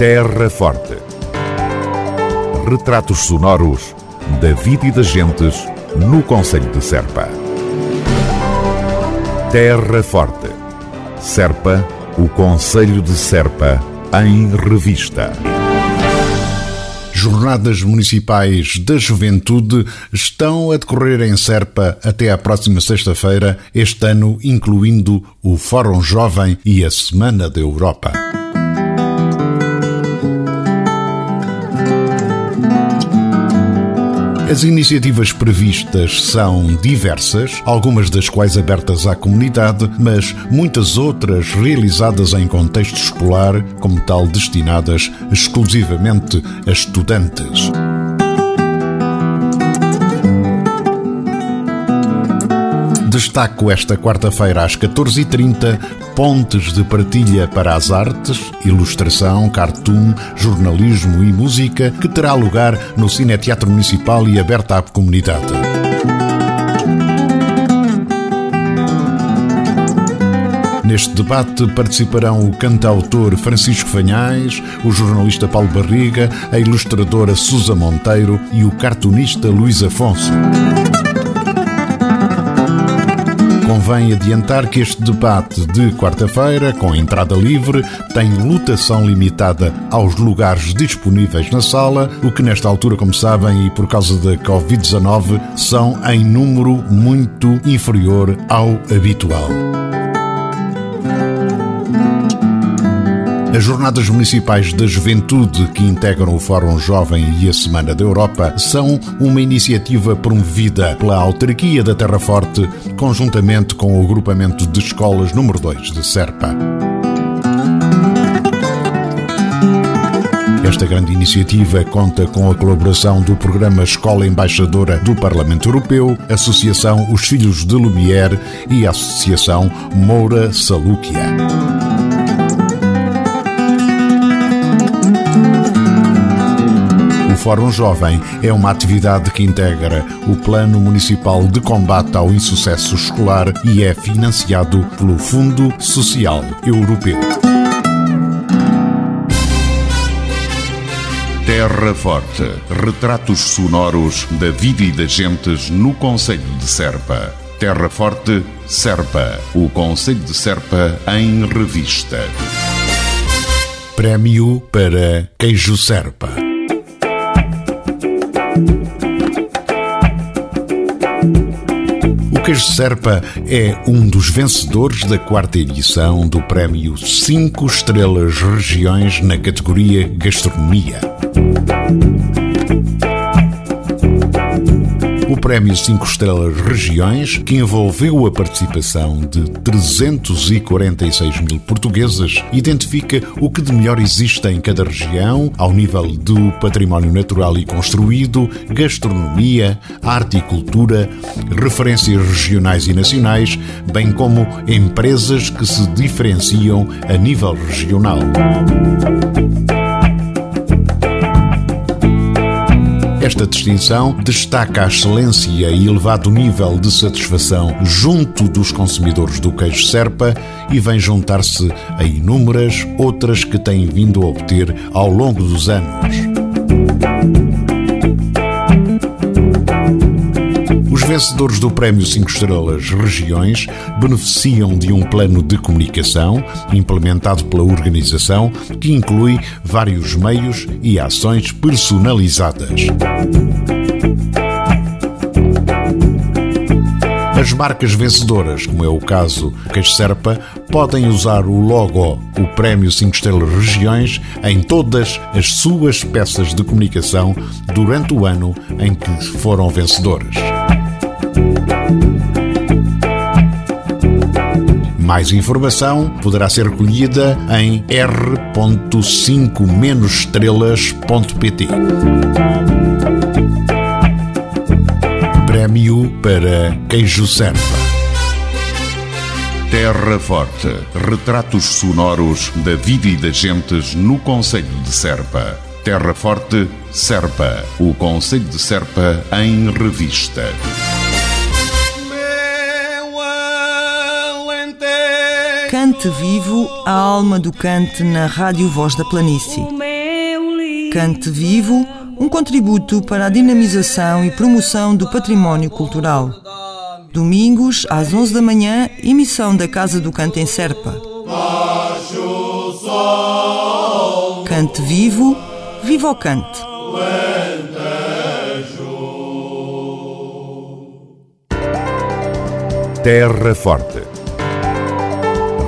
Terra Forte. Retratos sonoros da vida e das gentes no Conselho de Serpa. Terra Forte. Serpa, o Conselho de Serpa, em revista. Jornadas Municipais da Juventude estão a decorrer em Serpa até à próxima sexta-feira, este ano incluindo o Fórum Jovem e a Semana da Europa. As iniciativas previstas são diversas, algumas das quais abertas à comunidade, mas muitas outras realizadas em contexto escolar, como tal destinadas exclusivamente a estudantes. Destaco esta quarta-feira às 14h30 pontes de partilha para as artes, ilustração, cartoon, jornalismo e música que terá lugar no Cineteatro Municipal e aberta à comunidade. Neste debate participarão o cantautor Francisco Fanhais, o jornalista Paulo Barriga, a ilustradora Susa Monteiro e o cartunista Luís Afonso. Convém adiantar que este debate de quarta-feira, com entrada livre, tem lotação limitada aos lugares disponíveis na sala, o que nesta altura, como sabem, e por causa da Covid-19, são em número muito inferior ao habitual. As Jornadas Municipais da Juventude, que integram o Fórum Jovem e a Semana da Europa, são uma iniciativa promovida pela Autarquia da Terra Forte, conjuntamente com o Agrupamento de Escolas número 2 de Serpa. Esta grande iniciativa conta com a colaboração do Programa Escola Embaixadora do Parlamento Europeu, Associação Os Filhos de Lumière e Associação Moura Salúquia. Fórum Jovem é uma atividade que integra o Plano Municipal de Combate ao Insucesso Escolar e é financiado pelo Fundo Social Europeu. Terra Forte. Retratos sonoros da vida e das gentes no Conselho de Serpa. Terra Forte, Serpa. O Conselho de Serpa em revista. Prémio para Queijo Serpa. O queijo Serpa é um dos vencedores da quarta edição do prémio 5 Estrelas Regiões na categoria Gastronomia o Prémio 5 Estrelas Regiões, que envolveu a participação de 346 mil portugueses, identifica o que de melhor existe em cada região, ao nível do património natural e construído, gastronomia, arte e cultura, referências regionais e nacionais, bem como empresas que se diferenciam a nível regional. Esta distinção destaca a excelência e elevado nível de satisfação junto dos consumidores do queijo Serpa e vem juntar-se a inúmeras outras que têm vindo a obter ao longo dos anos. Vencedores do Prémio 5 Estrelas Regiões beneficiam de um plano de comunicação implementado pela organização que inclui vários meios e ações personalizadas. As marcas vencedoras, como é o caso Serpa, podem usar o logo, o Prémio 5 Estrelas Regiões, em todas as suas peças de comunicação durante o ano em que foram vencedoras. Mais informação poderá ser recolhida em r.5-estrelas.pt. Prémio para Queijo Serpa. Terra Forte. Retratos sonoros da vida e das gentes no Conselho de Serpa. Terra Forte, Serpa. O Conselho de Serpa em revista. Cante Vivo, a alma do cante na Rádio Voz da Planície. Cante Vivo, um contributo para a dinamização e promoção do património cultural. Domingos, às 11 da manhã, emissão da Casa do Canto em Serpa. Cante Vivo, viva o cante! Terra Forte.